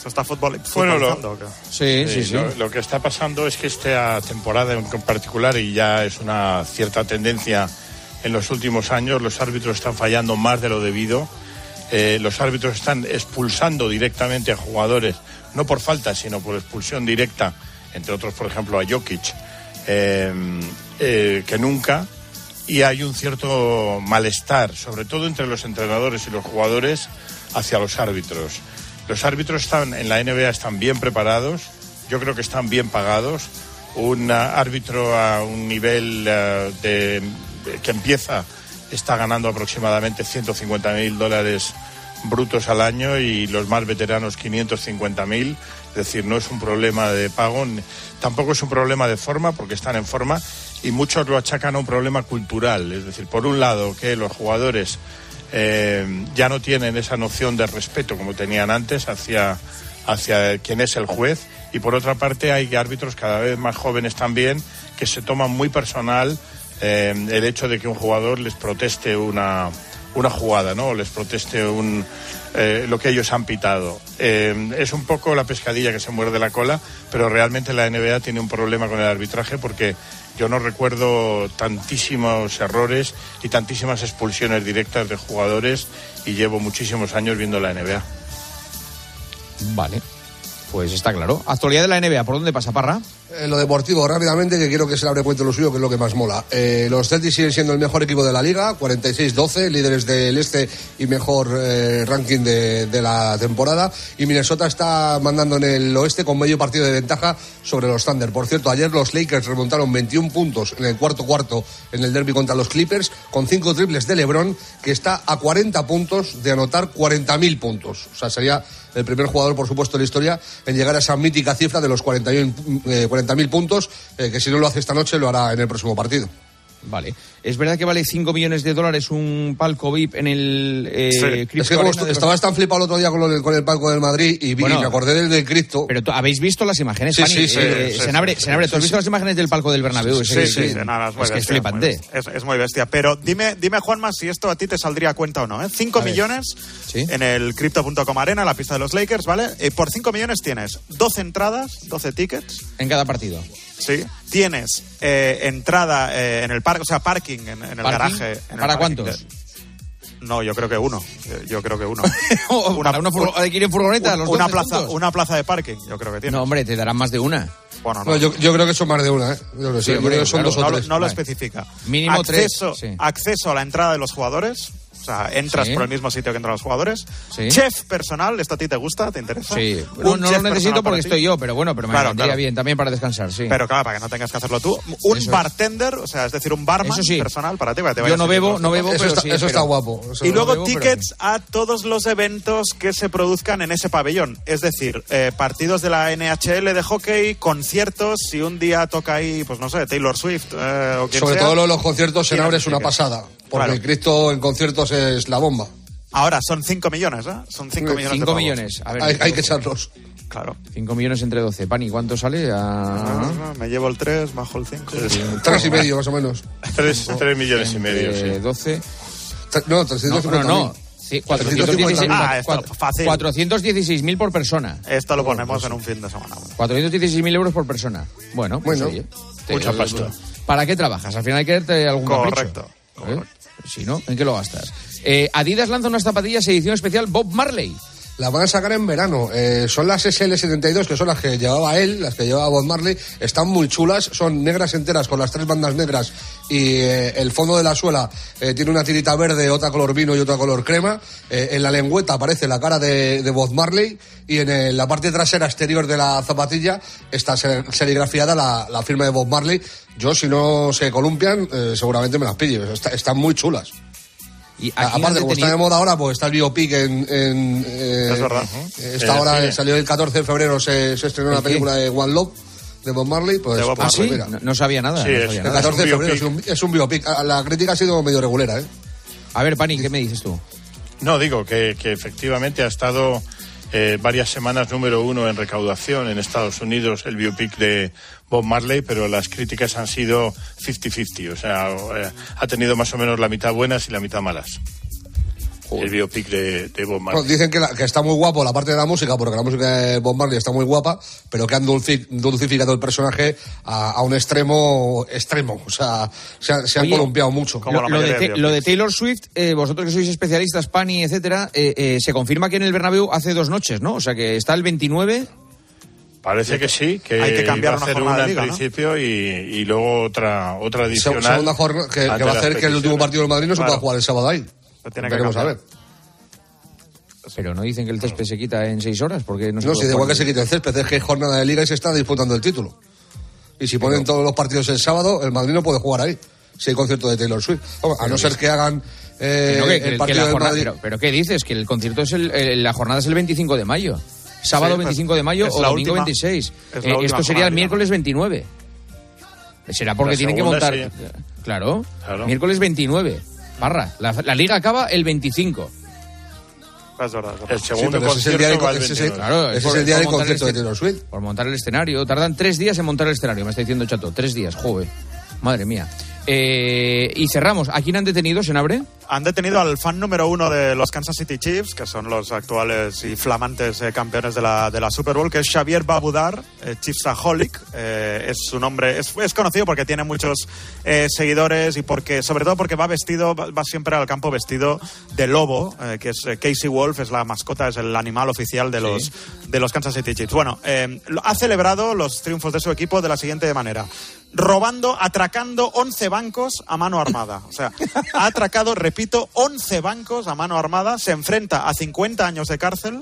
¿Se está fútbol, Bueno, lo-? Sí, sí, sí. Lo, lo que está pasando es que esta temporada en particular, y ya es una cierta tendencia en los últimos años, los árbitros están fallando más de lo debido. Eh, los árbitros están expulsando directamente a jugadores, no por falta, sino por expulsión directa, entre otros, por ejemplo, a Jokic, eh, eh, que nunca. Y hay un cierto malestar, sobre todo entre los entrenadores y los jugadores, hacia los árbitros. Los árbitros están en la NBA están bien preparados, yo creo que están bien pagados. Un ah, árbitro a un nivel ah, de, que empieza está ganando aproximadamente 150 mil dólares brutos al año y los más veteranos 550 mil. Es decir, no es un problema de pago, tampoco es un problema de forma, porque están en forma, y muchos lo achacan a un problema cultural. Es decir, por un lado, que los jugadores eh, ya no tienen esa noción de respeto como tenían antes hacia, hacia quien es el juez, y por otra parte hay árbitros cada vez más jóvenes también que se toman muy personal eh, el hecho de que un jugador les proteste una, una jugada, ¿no? Les proteste un, eh, lo que ellos han pitado. Es un poco la pescadilla que se muerde la cola, pero realmente la NBA tiene un problema con el arbitraje porque yo no recuerdo tantísimos errores y tantísimas expulsiones directas de jugadores y llevo muchísimos años viendo la NBA. Vale. Pues está claro. Actualidad de la NBA, ¿por dónde pasa, Parra? Eh, lo deportivo, rápidamente, que quiero que se abre cuento lo suyo, que es lo que más mola. Eh, los Celtics siguen siendo el mejor equipo de la liga, 46-12, líderes del este y mejor eh, ranking de, de la temporada. Y Minnesota está mandando en el oeste con medio partido de ventaja sobre los Thunder. Por cierto, ayer los Lakers remontaron 21 puntos en el cuarto cuarto en el derby contra los Clippers, con cinco triples de LeBron, que está a 40 puntos de anotar 40.000 puntos. O sea, sería el primer jugador, por supuesto, de la historia en llegar a esa mítica cifra de los 41, eh, 40.000 puntos, eh, que si no lo hace esta noche lo hará en el próximo partido. Vale. ¿Es verdad que vale 5 millones de dólares un palco VIP en el eh, Sí. Es que como de estabas tan flipado el otro día con, lo del- con el palco del Madrid y vi, Bueno, y me acordé del de Cristo. Pero tú- habéis visto las imágenes, Sí, Fanny? sí, sí, Eh, sí, Senabre, Senabre, ¿tú has sí, visto las imágenes del palco del Bernabéu? Sí, sí, ese- nada, es muy es que es bestia, muy flipante. bestia. Es, es muy bestia. Pero dime, dime, Juanma, si esto a ti te saldría a cuenta o no. ¿eh? 5 A ver. millones Sí. en el Crypto.com Arena, la pista de los Lakers, ¿vale? Y por 5 millones tienes 12 entradas, 12 tickets. En cada partido. Sí. Tienes eh, entrada eh, en el parque, o sea, parking en, en el ¿Parking? garaje. en ¿Para cuántos? de- No, yo creo que uno. Yo creo que uno. Una, furgoneta, los una 12 plaza, juntos. una plaza de parking, yo creo que tiene. No, hombre, te darán más de una. Bueno, no. No, yo, yo creo que son más de una, ¿eh? Yo, sí, creo que son claro, dos o no, lo- tres. no lo Vale. especifica. Mínimo tres, sí. acceso a la entrada de los jugadores. O sea, entras Sí. por el mismo sitio que entran los jugadores. Sí. Chef personal, ¿esto a ti te gusta? ¿Te interesa? Sí. Un No, lo necesito porque estoy yo, pero bueno, pero me Claro, vendría claro. bien también para descansar, sí. Pero claro, para que no tengas que hacerlo tú. Un Eso es. bartender, o sea, es decir, un barman Eso sí. personal para ti. Para que te yo no bebo, no bebo, Eso, pero está, sí, eso está guapo. eso Y no luego pero- tickets a todos los eventos que se produzcan en ese pabellón. Es decir, eh, partidos de la NHL de hockey, conciertos, si un día toca ahí, pues no sé, Taylor Swift eh, o quien Sobre sea. todo los conciertos en Abre es una pasada. Porque Claro. el Cristo en conciertos es la bomba. Ahora, son 5 millones, ¿eh? Son 5 millones de 5 pavos. millones. A ver, Hay, hay que echarlos. Claro. 5 millones entre 12. Pani, ¿cuánto sale? A... Me llevo el 3, bajo el 5. Tres y medio, más o menos. Tres, tres millones y medio, Eh, sí. 12. Tre- No, No, 350 no, no. Sí, 416 Ah, esto, cuatro- fácil. 416.000 por persona. Esto lo ponemos en un fin de semana. hombre. 416.000 euros por persona. Bueno, pues Bueno, oye, te- mucha pasta. ¿Para qué trabajas? Al final hay que darte algún capricho. Correcto, ¿Eh? Si no, ¿en qué lo gastas? Eh, Adidas lanza unas zapatillas edición especial Bob Marley. La van a sacar en verano. Eh, son las SL72, que son las que llevaba él, las que llevaba Bob Marley. Están muy chulas, son negras enteras con las tres bandas negras y eh, el fondo de la suela eh, tiene una tirita verde, otra color vino y otra color crema. En la lengüeta aparece la cara de, Bob Marley y en la parte trasera exterior de la zapatilla está ser- serigrafiada la, la firma de Bob Marley. Yo, si no se columpian, seguramente me las pillo. Está- están muy chulas. Y aquí Aparte, como está de moda ahora, pues está el biopic en... en eh, Es verdad. eh, Esta Eh, hora salió el 14 de febrero, se, se estrenó la ¿El qué? película de One Love de Bob Marley. Pues, Bob pues, ¿Ah, sí? mira, No, no sabía nada. Sí, no es- sabía el nada. 14 de es un febrero es un, es un biopic. La crítica ha sido medio regulera, ¿eh? A ver, Pani, ¿qué me dices tú? No, digo que, que efectivamente ha estado eh, varias semanas número uno en recaudación en Estados Unidos el biopic de Bob Marley, pero las críticas han sido 50-50, o sea, eh, ha tenido más o menos la mitad buenas y la mitad malas. El biopic de, de Bob Bueno, Marley. dicen que, la- que está muy guapo la parte de la música, porque la música de Bob Marley está muy guapa, pero que han dulci- dulcificado el personaje a, a un extremo extremo. O sea, se, han- se han Oye, columpiado mucho. Como Lo, lo de, de lo de. Taylor Swift, eh, vosotros que sois especialistas, Pani, etcétera, eh, eh, se confirma que en el Bernabéu hace dos noches, ¿no? O sea que está el 29. Parece que sí, que, Hay que cambiar una hacer jornada una de liga, en ¿no? principio y, y luego otra otra Se- adicional. segunda jornada que, que va a hacer que el último partido del Madrid no se Claro. pueda jugar el sábado ahí. Lo tiene que Veremos a cambiar. ver. Pero no dicen que el césped se quita en seis horas, porque no No, si da igual que se quite el césped, es que hay jornada de liga y se está disputando el título. Y si ponen todos los partidos el sábado, el Madrid no puede jugar ahí. Si hay concierto de Taylor Swift. Vamos, a no ser que hagan eh, Que no, que- que- el que partido la del jornada- Madrid. pero, pero ¿qué dices? Que el concierto es el, el- la jornada es el 25 de mayo. Sábado Sí, pues, 25 de mayo es o domingo última- 26. es la Eh, esto sería jornada, el miércoles 29. Será porque La tienen que montar. sí. Claro, Claro. Miércoles 29. Parra. La, la liga acaba el 25. Es verdad, es verdad. El segundo pero ese es el día, va de, el ese es 29. el- Claro, ese es por- el día montar concierto de Taylor Swift. Por montar el escenario. Tardan tres días en montar el escenario, me está diciendo Chato. Tres días, joder. Madre mía. Eh, y cerramos. ¿A quién han detenido, Senabre? Han detenido al fan número uno de los Kansas City Chiefs, que son los actuales y flamantes eh, campeones de la, de la Super Bowl, que es Xavier Babudar, eh, Chiefsaholic. Eh, es su nombre, es, es conocido porque tiene muchos eh, seguidores y porque, sobre todo porque va vestido, va, va siempre al campo vestido de lobo, eh, que es Casey Wolf, es la mascota, es el animal oficial de los, de los Kansas City Chiefs. Bueno, ha celebrado los triunfos de su equipo de la siguiente manera. Robando, atracando 11 bancos a mano armada. O sea, ha atracado, repito, 11 bancos a mano armada, se enfrenta a 50 años de cárcel,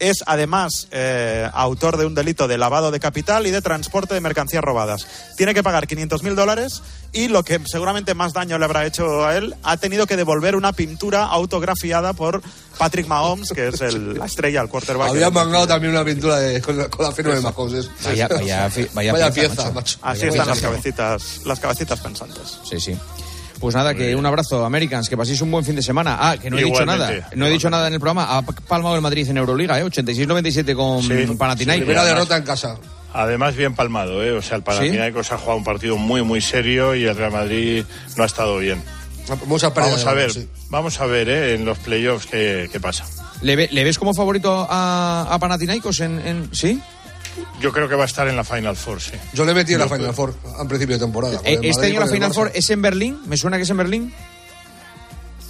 es además eh, autor de un delito de lavado de capital y de transporte de mercancías robadas. Tiene que pagar 500 mil dólares y lo que seguramente más daño le habrá hecho a él, ha tenido que devolver una pintura autografiada por Patrick Mahomes, que es el- la estrella, el quarterback. Había mangado también una pintura de- con, la, con la firma de Mahomes. es- Vaya, vaya, fi- vaya Vaya pieza, pieza, macho. macho. Así Vaya están las cabecitas, las cabecitas pensantes. Sí, sí. Pues nada, que un abrazo, Americans, que paséis un buen fin de semana. Ah, que no he dicho nada. No he dicho nada en el programa. Ha palmado el Madrid en Euroliga, ¿eh? 86-97 con Sí, Panathinaikos. Primera derrota en casa. Además, bien palmado, ¿eh? O sea, el Panathinaikos ha jugado un partido muy, muy serio y el Real Madrid no ha estado bien. Vamos a ver, balón, sí. vamos a ver, ¿eh? En los playoffs qué, qué pasa. ¿Le, ve- le ves como favorito a, a Panathinaikos en, en- ¿Sí? Yo creo que va a estar en la Final Four, sí. Yo le metí en la Final creo. Four a principio de temporada. Eh, este Madrid año la Final. Four es en Berlín. ¿Me suena que es en Berlín?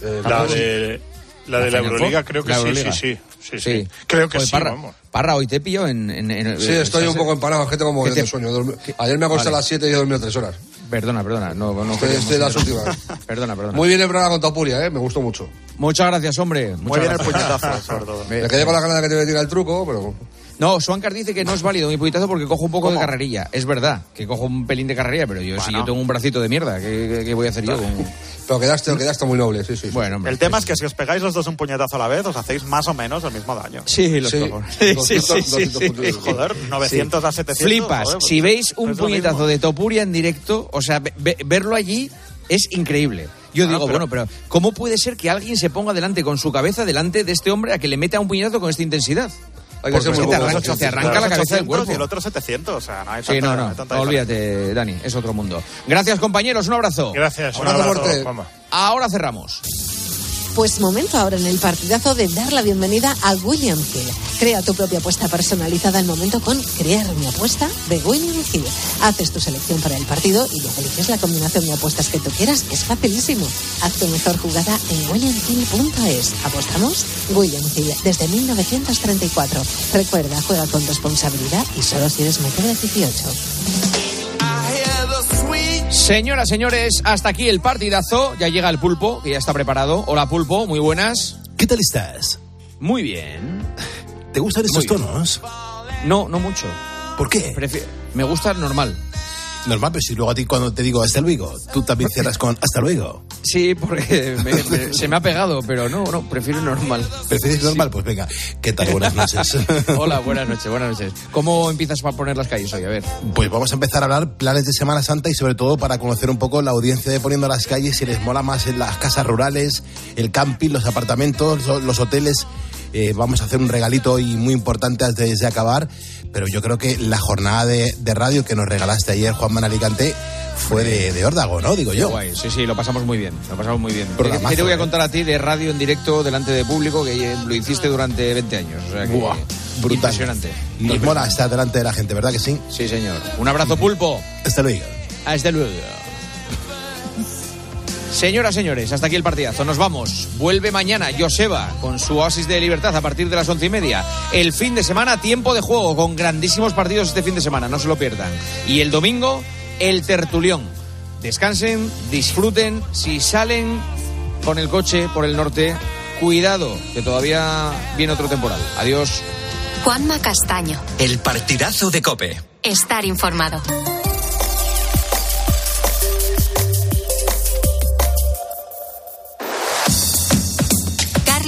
Eh, La de la, de la Euroliga Four, creo que sí, Euroliga. sí, sí, sí, sí. Creo que Joder, sí, Parra, vamos. Parra, hoy te pillo en... en- en- Sí, estoy un poco empanado, gente como ¿Qué de te- sueño. Dormi- Ayer me acosté Vale. a las 7 y he dormido 3 horas. Perdona, perdona. No, no Estoy, queremos estoy de las últimas. Perdona, perdona. Muy bien el programa con Tapuria, ¿eh? me gustó mucho. Muchas gracias, hombre. Muy bien el puñetazo, sobre todo. Me- Me quedé con la gana de que te metiera el truco, pero. No, Swankar dice que no es válido mi puñetazo porque cojo un poco de carrerilla. Es verdad que cojo un pelín de carrerilla, pero yo si Bueno. yo tengo un bracito de mierda, ¿qué, qué- qué voy a hacer yo? Pero quedaste, quedaste muy noble, sí, sí. sí. Bueno, hombre. El tema es que si os pegáis los dos un puñetazo a la vez, os hacéis más o menos el mismo daño. Sí, los Sí, cojones. Sí, 200, sí, sí, 200 sí, puntos. sí. Joder, 900 a 700. Flipas. joder, pues si veis un puñetazo de Topuria en directo, o sea, ve- ve- verlo allí es increíble. Yo Ah, digo, pero- bueno, pero ¿cómo puede ser que alguien se ponga delante con su cabeza delante de este hombre a que le meta un puñetazo con esta intensidad? Hay que ser muy te arranca, sí, te sí, arranca Uno la cabeza del 800 cuerpo. Y el otro 700, o sea, no hay Sí, tanta, no, no no, no diferencia. olvídate, Dani, es otro mundo. Gracias, compañeros, un abrazo. Gracias. Un Abrazo. Ahora cerramos. Pues momento ahora en el partidazo de dar la bienvenida a William Hill. Crea tu propia apuesta personalizada al momento con Crear mi apuesta de William Hill. Haces tu selección para el partido y luego eliges la combinación de apuestas que tú quieras. Es facilísimo. Haz tu mejor jugada en williamhill.es. ¿Apostamos? William Hill, desde 1934. Recuerda, juega con responsabilidad y solo si eres mayor de 18. Señoras, señores, hasta aquí el partidazo. Ya llega el pulpo, que ya está preparado. Hola, pulpo, muy buenas. ¿Qué tal estás? Muy bien. ¿Te gustan estos Muy bien. tonos? No, no mucho. ¿Por qué? Me gusta el normal. Normal, pero si luego a ti cuando te digo hasta luego, tú también cierras con hasta luego. Sí, porque me- me- se me ha pegado, pero no, no, prefiero normal. ¿Prefieres normal? Pues venga, ¿qué tal? Buenas noches. Hola, buenas noches, buenas noches. ¿Cómo empiezas para poner las calles hoy? A ver. Pues vamos a empezar a hablar planes de Semana Santa y sobre todo para conocer un poco la audiencia de Poniendo las Calles, si les mola más en las casas rurales, el camping, los apartamentos, lo- los hoteles. eh, vamos a hacer un regalito hoy muy importante antes de acabar, pero yo creo que la jornada de, de radio que nos regalaste ayer, Juan Alicante, fue de, de órdago, ¿no? Digo yo. guay. Sí, sí, lo pasamos muy bien. Lo pasamos muy bien. ¿Qué, qué te voy a ¿eh? contar a ti de radio en directo delante de público que eh, lo hiciste durante 20 años? O sea que, Buah, brutal. Impresionante. Nos mola estar delante de la gente, ¿verdad que sí? Sí, señor. Un abrazo, pulpo. Hasta luego. Hasta luego. Señoras, señores, hasta aquí el partidazo. Nos vamos. Vuelve mañana Joseba con su oasis de libertad a partir de las once y media. El fin de semana, tiempo de juego con grandísimos partidos este fin de semana. No se lo pierdan. Y el domingo, el tertulión. Descansen, disfruten. Si salen con el coche por el norte, cuidado, que todavía viene otro temporal. Adiós. Juanma Castaño. El partidazo de Cope. Estar informado.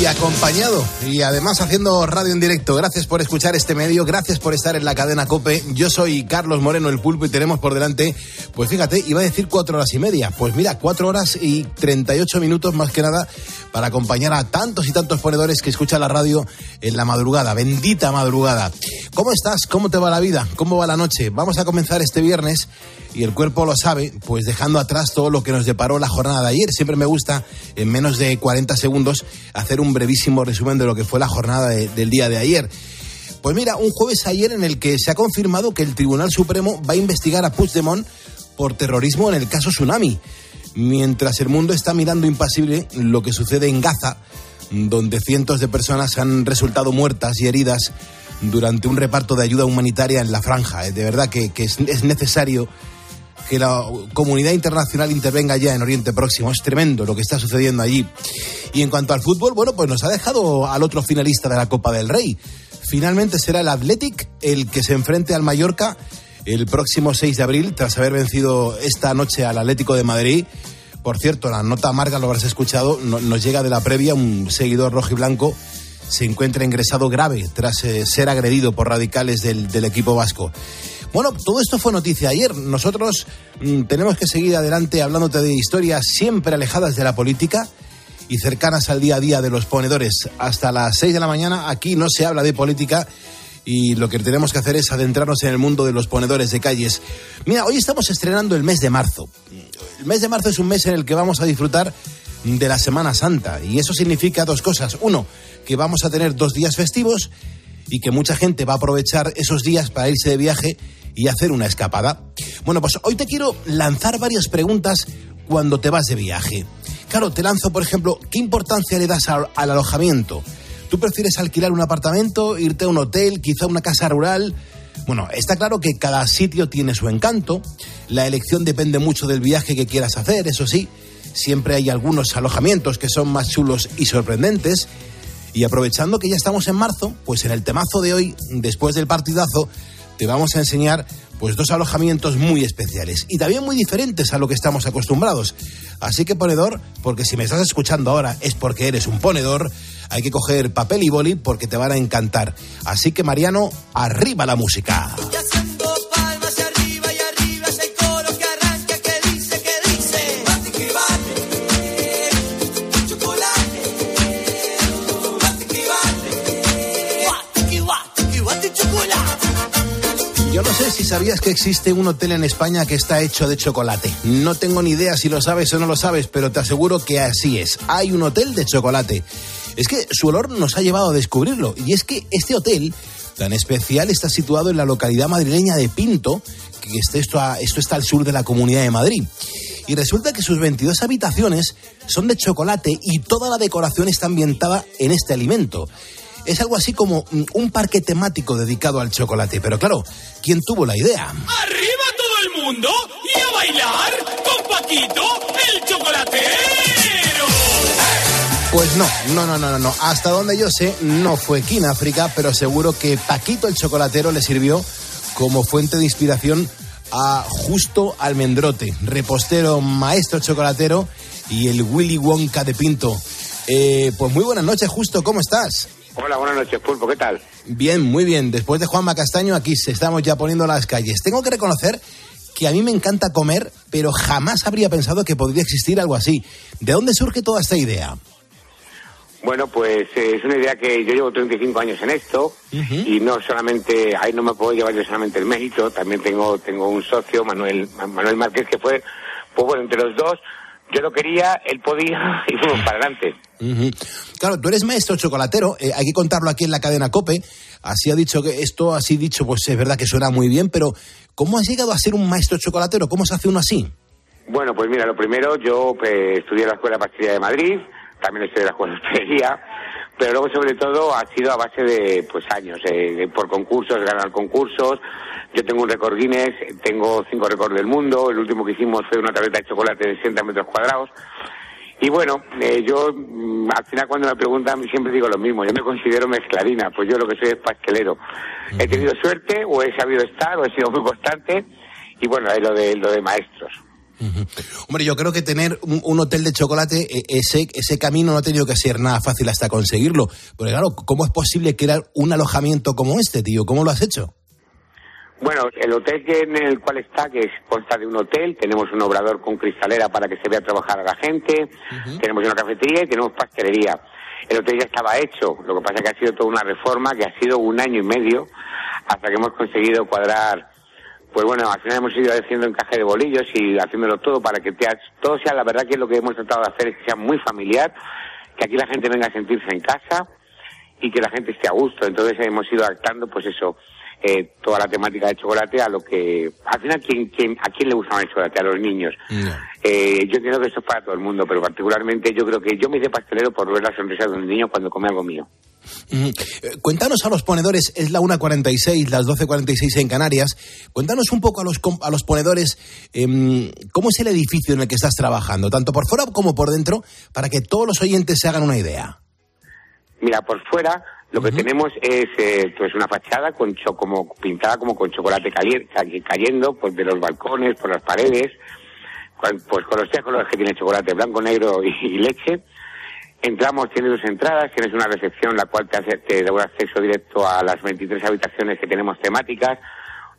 Y acompañado, y además haciendo radio en directo. Gracias por escuchar este medio, gracias por estar en la cadena Cope. Yo soy Carlos Moreno, el pulpo, y tenemos por delante, pues fíjate, iba a decir cuatro horas y media. Pues mira, cuatro horas y 38 minutos más que nada para acompañar a tantos y tantos ponedores que escuchan la radio en la madrugada, bendita madrugada. ¿Cómo estás? ¿Cómo te va la vida? ¿Cómo va la noche? Vamos a comenzar este viernes y el cuerpo lo sabe, pues dejando atrás todo lo que nos deparó la jornada de ayer. Siempre me gusta, en menos de 40 segundos, hacer un brevísimo resumen de lo que fue la jornada de- del día de ayer. Pues mira, un jueves ayer en el que se ha confirmado que el Tribunal Supremo va a investigar a Puigdemont por terrorismo en el caso Tsunami, mientras el mundo está mirando impasible lo que sucede en Gaza, donde cientos de personas han resultado muertas y heridas durante un reparto de ayuda humanitaria en la franja. De verdad que, es necesario que la comunidad internacional intervenga ya en Oriente Próximo. Es tremendo lo que está sucediendo allí. Y en cuanto al fútbol, bueno, pues nos ha dejado al otro finalista de la Copa del Rey. Finalmente será el Athletic el que se enfrente al Mallorca el próximo 6 de abril, tras haber vencido esta noche al Atlético de Madrid. Por cierto, la nota amarga, lo habrás escuchado, no- nos llega de la previa, un seguidor rojo y blanco se encuentra ingresado grave tras eh, ser agredido por radicales del equipo vasco. Bueno, todo esto fue noticia ayer. Nosotros mm, tenemos que seguir adelante hablándote de historias siempre alejadas de la política y cercanas al día a día de los ponedores. Hasta las 6 de la mañana aquí no se habla de política y lo que tenemos que hacer es adentrarnos en el mundo de los ponedores de calles. Mira, hoy estamos estrenando el mes de marzo. El mes de marzo es un mes en el que vamos a disfrutar de la Semana Santa y eso significa dos cosas. Uno, que vamos a tener dos días festivos y que mucha gente va a aprovechar esos días para irse de viaje y hacer una escapada. Bueno, pues hoy te quiero lanzar varias preguntas cuando te vas de viaje. Claro, te lanzo, por ejemplo, ¿qué importancia le das al, al alojamiento? ¿Tú prefieres alquilar un apartamento, irte a un hotel, quizá una casa rural? Bueno, está claro que cada sitio tiene su encanto, la elección depende mucho del viaje que quieras hacer, eso sí, siempre hay algunos alojamientos que son más chulos y sorprendentes, y aprovechando que ya estamos en marzo, pues en el temazo de hoy, después del partidazo, te vamos a enseñar pues dos alojamientos muy especiales y también muy diferentes a lo que estamos acostumbrados. Así que ponedor, porque si me estás escuchando ahora es porque eres un ponedor, hay que coger papel y boli porque te van a encantar. Así que Mariano, arriba la música. Sabías que existe un hotel en España que está hecho de chocolate. No tengo ni idea si lo sabes o no lo sabes, pero te aseguro que así es. Hay un hotel de chocolate. Es que su olor nos ha llevado a descubrirlo. Y es que este hotel tan especial está situado en la localidad madrileña de Pinto, que este- esto, esto está al sur de la Comunidad de Madrid. Y resulta que sus 22 habitaciones son de chocolate y toda la decoración está ambientada en este alimento. Es algo así como mm, un parque temático dedicado al chocolate. Pero claro, ¿quién tuvo la idea? ¡Arriba todo el mundo! ¡Y a bailar con Paquito, el chocolatero! Pues no, no, no, no, no, no. Hasta donde yo sé, no fue aquí en África, pero seguro que Paquito el chocolatero le sirvió como fuente de inspiración a Justo Almendrote, repostero, maestro chocolatero y el Willy Wonka de Pinto. Eh, pues muy buenas noches, Justo, ¿cómo estás? Hola, buenas noches, Pulpo, ¿qué tal? Bien, muy bien. Después de Juanma Castaño, aquí se estamos ya poniendo las calles. Tengo que reconocer que a mí me encanta comer, pero jamás habría pensado que podría existir algo así. ¿De dónde surge toda esta idea? Bueno, pues eh, es una idea que yo llevo 35 años en esto y no solamente, ahí no me puedo llevar yo solamente el mérito, también tengo tengo un socio, Manuel Manuel Márquez, que fue, pues bueno, entre los dos, yo lo quería, él podía y fuimos para adelante. Claro, tú eres maestro chocolatero, eh, hay que contarlo aquí en la cadena COPE. Así ha dicho que esto, así dicho, pues es verdad que suena muy bien, pero ¿cómo has llegado a ser un maestro chocolatero? ¿Cómo se hace uno así? Bueno, pues mira, lo primero, yo eh, estudié en la Escuela de Pastelería de Madrid, también estudié en la Escuela de Hostelería, pero luego sobre todo ha sido a base de pues años, eh, por concursos, ganar concursos. Yo tengo un récord Guinness, tengo cinco récords del mundo, el último que hicimos fue una tableta de chocolate de 60 metros cuadrados. Y bueno, eh, yo mm, al final cuando me preguntan siempre digo lo mismo, yo me considero mezclarina, pues yo lo que soy es pastelero. He tenido suerte, o he sabido estar, o he sido muy constante, y bueno, es lo de, lo de maestros. Hombre, yo creo que tener un, un hotel de chocolate, eh, ese, ese camino no ha tenido que ser nada fácil hasta conseguirlo. Porque claro, ¿cómo es posible crear un alojamiento como este, tío? ¿Cómo lo has hecho? Bueno, el hotel que en el cual está, que es, consta de un hotel, tenemos un obrador con cristalera para que se vea trabajar a la gente, tenemos una cafetería y tenemos pastelería. El hotel ya estaba hecho, lo que pasa es que ha sido toda una reforma que ha sido un año y medio hasta que hemos conseguido cuadrar, pues bueno, al final hemos ido haciendo encaje de bolillos y haciéndolo todo para que te- todo sea, la verdad que lo que hemos tratado de hacer es que sea muy familiar, que aquí la gente venga a sentirse en casa y que la gente esté a gusto. Entonces hemos ido adaptando, pues eso, eh, toda la temática de chocolate a lo que, al final, ¿quién, quién, ¿a quién le gusta más el chocolate? A los niños. Eh, yo entiendo que esto es para todo el mundo, pero particularmente yo creo que yo me hice pastelero por ver la sonrisa de un niño cuando come algo mío. Ujú. Eh, Cuéntanos a los ponedores, es la 1.46, las 12.46 en Canarias. Cuéntanos un poco a los, a los ponedores em, cómo es el edificio en el que estás trabajando, tanto por fuera como por dentro, para que todos los oyentes se hagan una idea. Mira, por fuera lo que tenemos es eh, pues una fachada con cho- como pintada como con chocolate caliente, cayendo pues de los balcones, por las paredes, con- pues con los tres colores que tiene chocolate, blanco, negro y, y leche. Entramos, tienes dos entradas, tienes una recepción la cual te, hace, te da un acceso directo a las 23 habitaciones que tenemos temáticas,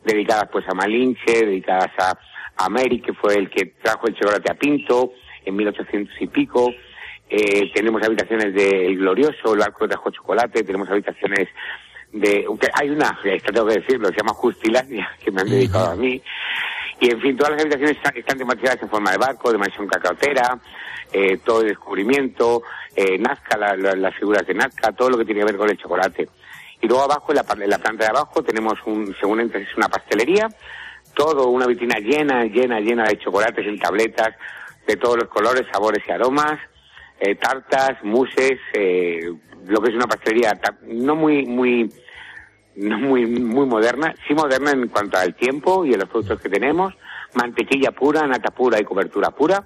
dedicadas pues a Malinche, dedicadas a, a Mary, que fue el que trajo el chocolate a Pinto en 1800 y pico. Eh, tenemos habitaciones del Glorioso, el barco que trajo chocolate, tenemos habitaciones de... Hay una, esto tengo que decirlo, se llama Justilandia, que me han dedicado a mí. Y en fin, todas las habitaciones están, están tematizadas en forma de barco, de mansión cacaotera, eh, todo el descubrimiento, eh, Nazca, la- la- las figuras de Nazca, todo lo que tiene que ver con el chocolate. Y luego abajo, en la, en la planta de abajo, tenemos un, según entres, es una pastelería, todo, una vitrina llena, llena, llena de chocolates en tabletas, de todos los colores, sabores y aromas, eh, tartas, muses, eh, lo que es una pastelería no muy, muy, no muy, muy moderna, sí moderna en cuanto al tiempo y a los productos que tenemos, mantequilla pura, nata pura y cobertura pura,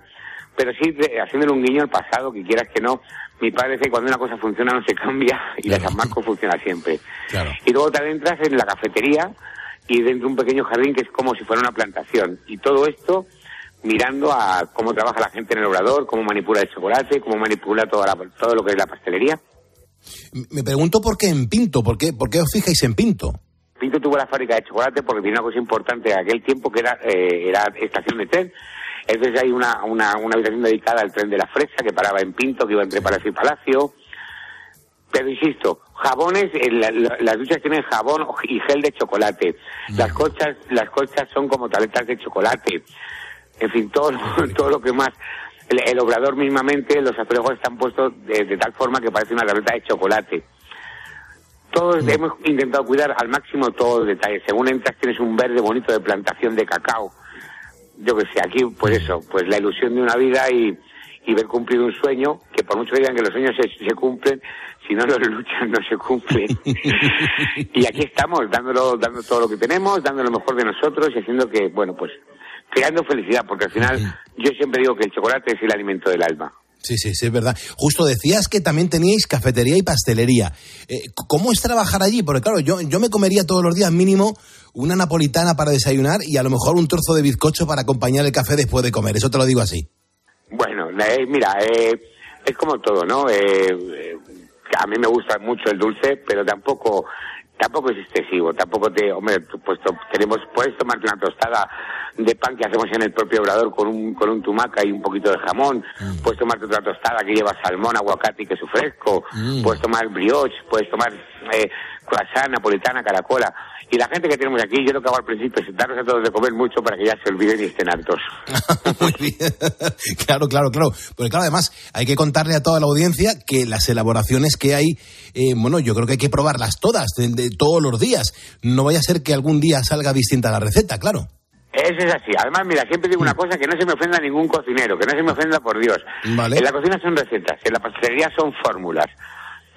pero sí haciéndole un guiño al pasado, que quieras que no, mi padre dice que cuando una cosa funciona no se cambia y la San Marcos funciona siempre. Y luego te adentras en la cafetería y dentro de un pequeño jardín que es como si fuera una plantación. Y todo esto mirando a cómo trabaja la gente en el obrador, cómo manipula el chocolate, cómo manipula toda la- todo lo que es la pastelería. Me pregunto por qué en Pinto, ¿por qué, por qué os fijáis en Pinto? Pinto tuvo la fábrica de chocolate porque tenía una cosa importante en aquel tiempo que era, eh, era estación de tren. Entonces hay una, una, una habitación dedicada al tren de la fresa que paraba en Pinto, que iba entre Palacio y Palacio. Pero insisto, jabones, eh, la- la- las duchas tienen jabón y gel de chocolate. Las colchas, las colchas son como tabletas de chocolate. En fin, todo, lo- todo lo que más. El, el obrador mismamente, los azulejos están puestos de, de tal forma que parece una tableta de chocolate. Todos hemos intentado cuidar al máximo todos los detalles. Según entras tienes un verde bonito de plantación de cacao. Yo que sé, aquí pues eso, pues la ilusión de una vida y, y ver cumplido un sueño, que por mucho que digan que los sueños se, se cumplen, si no los luchan no se cumplen. y aquí estamos, dándolo, dando todo lo que tenemos, dando lo mejor de nosotros y haciendo que, bueno, pues creando felicidad, porque al final yo siempre digo que el chocolate es el alimento del alma. Sí, sí, sí, es verdad. Justo decías que también teníais cafetería y pastelería. Eh, ¿Cómo es trabajar allí? Porque claro, yo, yo me comería todos los días mínimo una napolitana para desayunar y a lo mejor un trozo de bizcocho para acompañar el café después de comer. Eso te lo digo así. Bueno, eh, mira, eh, es como todo, ¿no? Eh, eh, a mí me gusta mucho el dulce, pero tampoco tampoco es excesivo, tampoco te, hombre, pues to- tenemos, puedes tomarte una tostada de pan que hacemos en el propio obrador con un, con un tumaca y un poquito de jamón, puedes tomarte otra tostada que lleva salmón, aguacate y queso fresco, Mm. puedes tomar brioche, puedes tomar eh, croissant, napolitana, caracola. Y la gente que tenemos aquí, yo lo que hago al principio es darnos a todos de comer mucho para que ya se olviden y estén hartos. Muy bien. claro, claro, claro. Porque claro, además hay que contarle a toda la audiencia que las elaboraciones que hay, eh, bueno, yo creo que hay que probarlas todas, de, de todos los días. No vaya a ser que algún día salga distinta la receta, claro. Eso es así. Además, mira, siempre digo una cosa, que no se me ofenda ningún cocinero, que no se me ofenda por Dios. Vale. En la cocina son recetas, en la pastelería son fórmulas.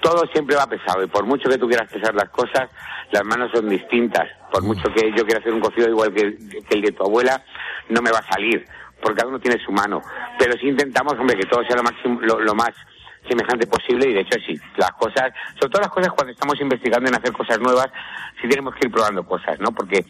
Todo siempre va pesado y por mucho que tú quieras pesar las cosas, las manos son distintas. Por mucho que yo quiera hacer un cocido igual que, el de tu abuela, no me va a salir, porque cada uno tiene su mano. Pero si intentamos, hombre, que todo sea lo, máximo, lo, más semejante posible y de hecho sí, las cosas, sobre todo las cosas cuando estamos investigando en hacer cosas nuevas, sí tenemos que ir probando cosas, ¿no? Porque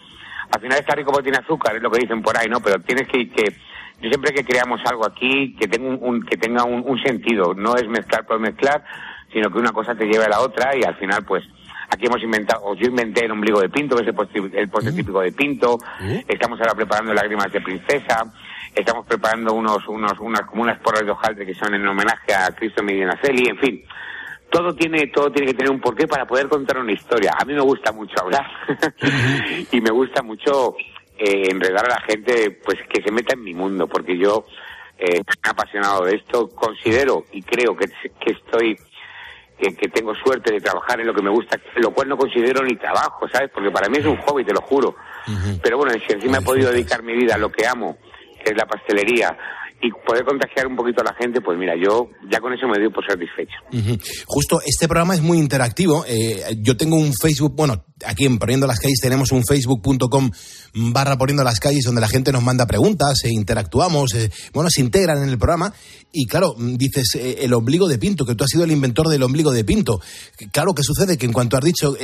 al final está rico porque tiene azúcar, es lo que dicen por ahí, ¿no? Pero tienes que, que yo siempre que creamos algo aquí, que tenga un, que tenga un sentido, no es mezclar por mezclar, sino que una cosa te lleve a la otra y al final, pues, aquí hemos inventado, o yo inventé el ombligo de pinto, que es el postre, el postre típico de pinto, estamos ahora preparando lágrimas de princesa, estamos preparando unos, unos, unas, como unas porras de hojaldre que son en homenaje a Cristo Medinaceli, en fin, todo tiene todo tiene que tener un porqué para poder contar una historia. A mí me gusta mucho hablar. Y me gusta mucho eh, enredar a la gente, pues que se meta en mi mundo, porque yo eh, apasionado de esto. Considero y creo que, que estoy que, que tengo suerte de trabajar en lo que me gusta, lo cual no considero ni trabajo, ¿sabes? Porque para mí es un hobby, te lo juro. Pero bueno, si encima he podido dedicar mi vida a lo que amo, que es la pastelería, y poder contagiar un poquito a la gente, pues mira, yo ya con eso me doy por satisfecho. Justo, este programa es muy interactivo. Eh, yo tengo un Facebook, bueno, aquí en Poniendo las Calles tenemos un facebook.com barra Poniendo las Calles donde la gente nos manda preguntas, e interactuamos, eh, bueno, se integran en el programa. Y claro, mm, dices eh, el ombligo de Pinto, que tú has sido el inventor del ombligo de Pinto. Claro que sucede que en cuanto has dicho,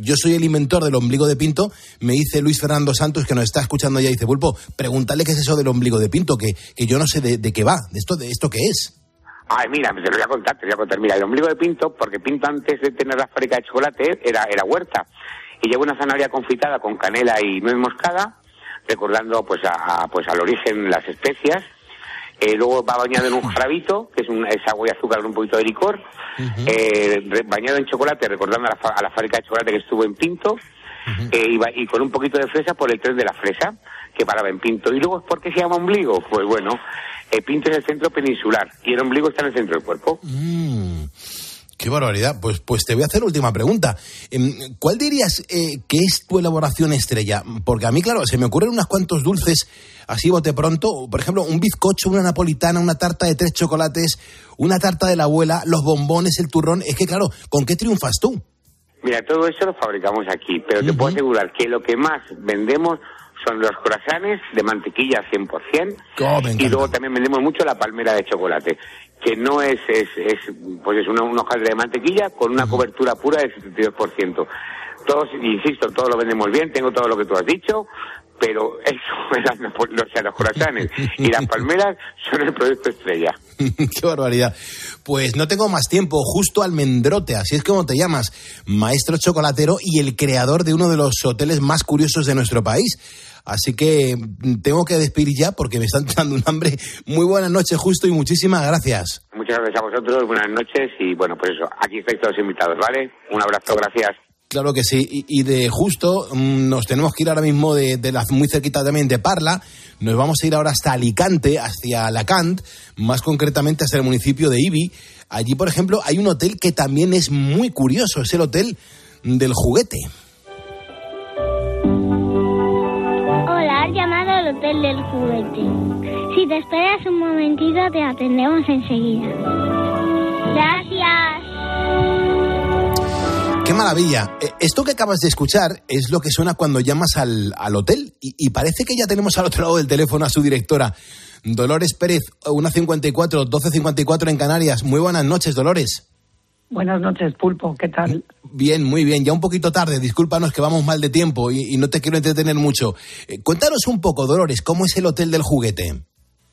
yo soy el inventor del ombligo de Pinto, me dice Luis Fernando Santos, que nos está escuchando ya, dice, Pulpo, pregúntale qué es eso del ombligo de Pinto, que, que yo no sé de, de qué va, de esto, de esto qué es. Ay, mira, te lo voy a contar, te lo voy a contar. Mira, el ombligo de Pinto, porque Pinto antes de tener la fábrica de chocolate era, era huerta. Y lleva una zanahoria confitada con canela y nuez moscada, recordando pues a, a- pues al origen las especias. Eh, luego va bañado en un jarabito, que es, un, es agua y azúcar con un poquito de licor. Eh, bañado en chocolate, recordando a la, fa- a la fábrica de chocolate que estuvo en Pinto. Eh, y, va- y con un poquito de fresa por el tren de la fresa, que paraba en Pinto. ¿Y luego por qué se llama ombligo? Pues bueno, eh, Pinto es el centro peninsular y el ombligo está en el centro del cuerpo. Mm, qué barbaridad. Pues, pues te voy a hacer última pregunta. Em, ¿Cuál dirías eh, que es tu elaboración estrella? Porque a mí, claro, se me ocurren unos cuantos dulces así bote pronto. Por ejemplo, un bizcocho, una napolitana, una tarta de tres chocolates, una tarta de la abuela, los bombones, el turrón. Es que, claro, ¿con qué triunfas tú? Mira, todo eso lo fabricamos aquí, pero te puedo asegurar que lo que más vendemos son los croissants de mantequilla 100%. Oh, y luego también vendemos mucho la palmera de chocolate, que no es, es, es pues es una, una hojaldre de mantequilla con una cobertura pura del 72%. Todos, insisto, todo lo vendemos bien, tengo todo lo que tú has dicho, pero eso, las napo- o sea, los croissants y las palmeras son el producto estrella. Qué barbaridad. Pues no tengo más tiempo, justo almendrote, así es como te llamas, maestro chocolatero y el creador de uno de los hoteles más curiosos de nuestro país. Así que tengo que despedir ya porque me están dando un hambre. Muy buenas noches, justo, y muchísimas gracias. Muchas gracias a vosotros, buenas noches y bueno, pues eso, aquí estáis todos invitados, ¿vale? Un abrazo, gracias. Claro que sí. Y, de justo mm, nos tenemos que ir ahora mismo de, de la, muy cerquita también de Parla. Nos vamos a ir ahora hasta Alicante, hacia Alacant, más concretamente hasta el municipio de Ibi. Allí, por ejemplo, hay un hotel que también es muy curioso. Es el hotel del juguete. Hola, has llamado al Hotel del Juguete. Si te esperas un momentito, te atendemos enseguida. Gracias. ¡Qué maravilla! Eh, Esto que acabas de escuchar es lo que suena cuando llamas al, al hotel y, y parece que ya tenemos al otro lado del teléfono a su directora, Dolores Pérez, 154 1254 en Canarias. Muy buenas noches, Dolores. Buenas noches, Pulpo. ¿Qué tal? Bien, muy bien. Ya un poquito tarde. Discúlpanos que vamos mal de tiempo y, y no te quiero entretener mucho. Eh, cuéntanos un poco, Dolores, ¿cómo es el Hotel del Juguete?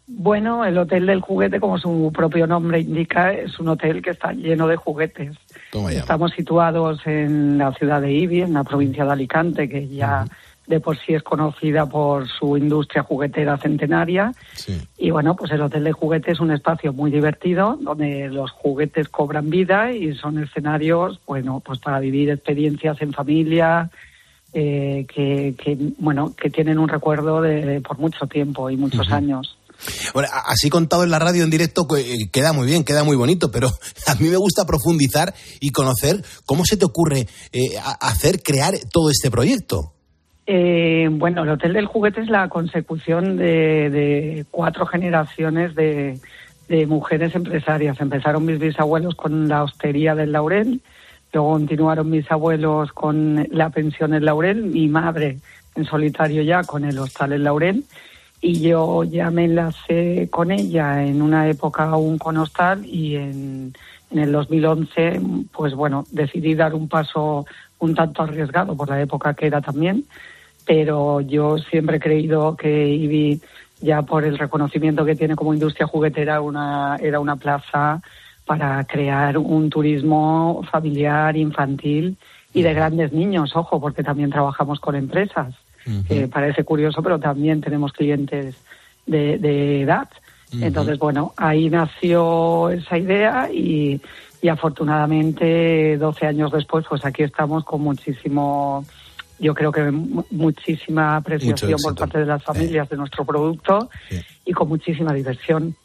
Bueno, el Hotel del Juguete, como su propio nombre indica, es un hotel que está lleno de juguetes. Toma ya. Estamos situados en la ciudad de Ibi, en la provincia de Alicante, que ya de por sí es conocida por su industria juguetera centenaria. Y bueno, pues el Hotel de Juguete es un espacio muy divertido donde los juguetes cobran vida y son escenarios, bueno, pues para vivir experiencias en familia, eh, que, que, bueno, que tienen un recuerdo de, por mucho tiempo y muchos años. Bueno, así contado en la radio en directo eh, queda muy bien, queda muy bonito, pero a mí me gusta profundizar y conocer cómo se te ocurre eh, hacer, crear todo este proyecto. Eh, bueno, el Hotel del Juguete es la consecución de, cuatro generaciones de, de mujeres empresarias. Empezaron mis bisabuelos con la hostería del Laurel, luego continuaron mis abuelos con la pensión El Laurel, mi madre en solitario ya con el hostal El Laurel, y yo ya me enlacé con ella en una época aún con hostal y en, en el 2011, pues bueno, decidí dar un paso un tanto arriesgado por la época que era también, pero yo siempre he creído que IBI, ya por el reconocimiento que tiene como industria juguetera, una, era una plaza para crear un turismo familiar, infantil y de grandes niños, ojo, porque también trabajamos con empresas, que parece curioso, pero también tenemos clientes de, de edad. Entonces, bueno, ahí nació esa idea y, y afortunadamente 12 años después, pues aquí estamos con muchísimo, yo creo que mu- muchísima apreciación por parte de las familias de nuestro producto y con muchísima diversión.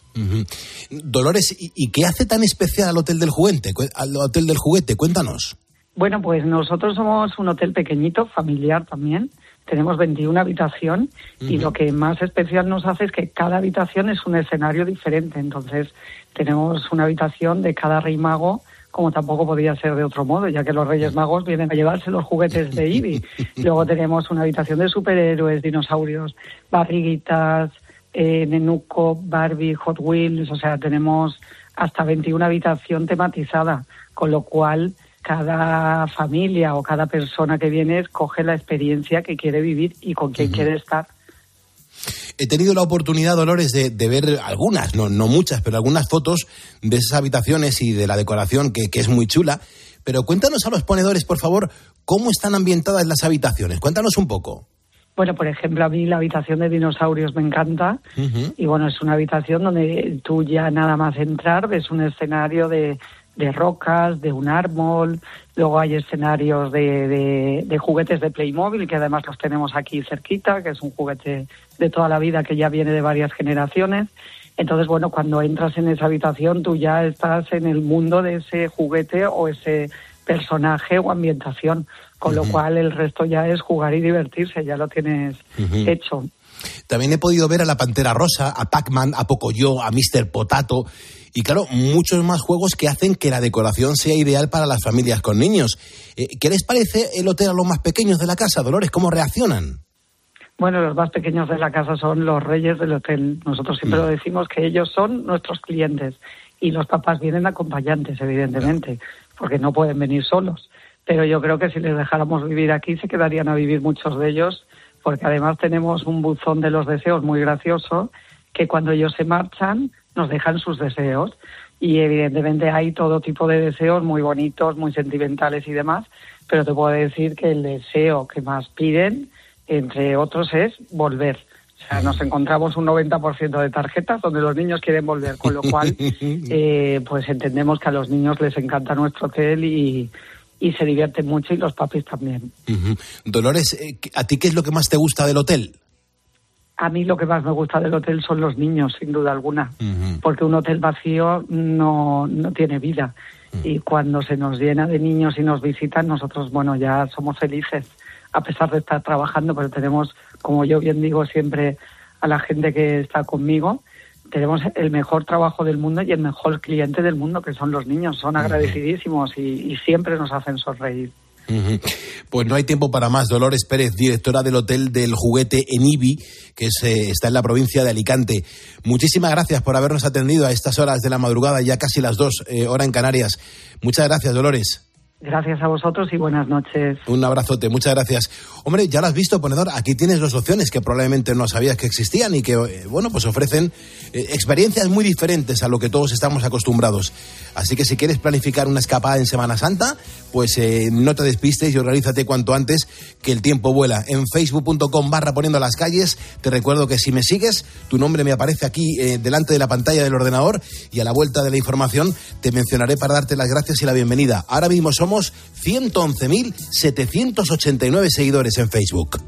Dolores, ¿y, y qué hace tan especial al Hotel del Juguete? Al Hotel del Juguete, cuéntanos. Bueno, pues nosotros somos un hotel pequeñito, familiar también. Tenemos 21 habitación y lo que más especial nos hace es que cada habitación es un escenario diferente. Entonces, tenemos una habitación de cada rey mago, como tampoco podía ser de otro modo, ya que los reyes magos vienen a llevarse los juguetes de Ibi. Luego tenemos una habitación de superhéroes, dinosaurios, barriguitas, eh, Nenuco, Barbie, Hot Wheels, o sea, tenemos hasta 21 habitación tematizada, con lo cual cada familia o cada persona que viene escoge la experiencia que quiere vivir y con quién quiere estar. He tenido la oportunidad, Dolores, de, de ver algunas, no, no muchas, pero algunas fotos de esas habitaciones y de la decoración que, que es muy chula. Pero cuéntanos a los ponedores, por favor, cómo están ambientadas las habitaciones. Cuéntanos un poco. Bueno, por ejemplo, a mí la habitación de dinosaurios me encanta. Y bueno, es una habitación donde tú ya nada más entrar ves un escenario de, de rocas, de un árbol, luego hay escenarios de, de- de juguetes de Playmobil, que además los tenemos aquí cerquita, que es un juguete de toda la vida que ya viene de varias generaciones. Entonces, bueno, cuando entras en esa habitación, tú ya estás en el mundo de ese juguete o ese personaje o ambientación, con lo cual el resto ya es jugar y divertirse, ya lo tienes hecho. También he podido ver a la Pantera Rosa, a Pac-Man, a Pocoyo, a Mr. Potato y claro, muchos más juegos que hacen que la decoración sea ideal para las familias con niños. Eh, ¿Qué les parece el hotel a los más pequeños de la casa, Dolores? ¿Cómo reaccionan? Bueno, los más pequeños de la casa son los reyes del hotel. Nosotros siempre lo decimos que ellos son nuestros clientes y los papás vienen acompañantes, evidentemente, porque no pueden venir solos. Pero yo creo que si les dejáramos vivir aquí se quedarían a vivir muchos de ellos, porque además tenemos un buzón de los deseos muy gracioso que cuando ellos se marchan nos dejan sus deseos y evidentemente hay todo tipo de deseos muy bonitos, muy sentimentales y demás, pero te puedo decir que el deseo que más piden, entre otros, es volver. O sea, nos encontramos un 90% de tarjetas donde los niños quieren volver, con lo cual, eh, pues entendemos que a los niños les encanta nuestro hotel y, y se divierten mucho y los papis también. Dolores, eh, ¿a ti qué es lo que más te gusta del hotel? A mí lo que más me gusta del hotel son los niños, sin duda alguna, porque un hotel vacío no, no tiene vida. Y cuando se nos llena de niños y nos visitan, nosotros, bueno, ya somos felices, a pesar de estar trabajando, pero tenemos, como yo bien digo siempre a la gente que está conmigo, tenemos el mejor trabajo del mundo y el mejor cliente del mundo, que son los niños. Son agradecidísimos y, y siempre nos hacen sonreír. Pues no hay tiempo para más. Dolores Pérez, directora del Hotel del Juguete en Ibi, que es, eh, está en la provincia de Alicante. Muchísimas gracias por habernos atendido a estas horas de la madrugada, ya casi las dos, eh, hora en Canarias. Muchas gracias, Dolores. Gracias a vosotros y buenas noches. Un abrazote, muchas gracias. Hombre, ya lo has visto, ponedor, aquí tienes dos opciones que probablemente no sabías que existían y que, eh, bueno, pues ofrecen eh, experiencias muy diferentes a lo que todos estamos acostumbrados. Así que si quieres planificar una escapada en Semana Santa, pues eh, no te despistes y organízate cuanto antes, que el tiempo vuela. En facebook.com barra poniendo las calles, te recuerdo que si me sigues, tu nombre me aparece aquí delante de la pantalla del ordenador y a la vuelta de la información te mencionaré para darte las gracias y la bienvenida. Ahora mismo somos 111.789 seguidores en Facebook.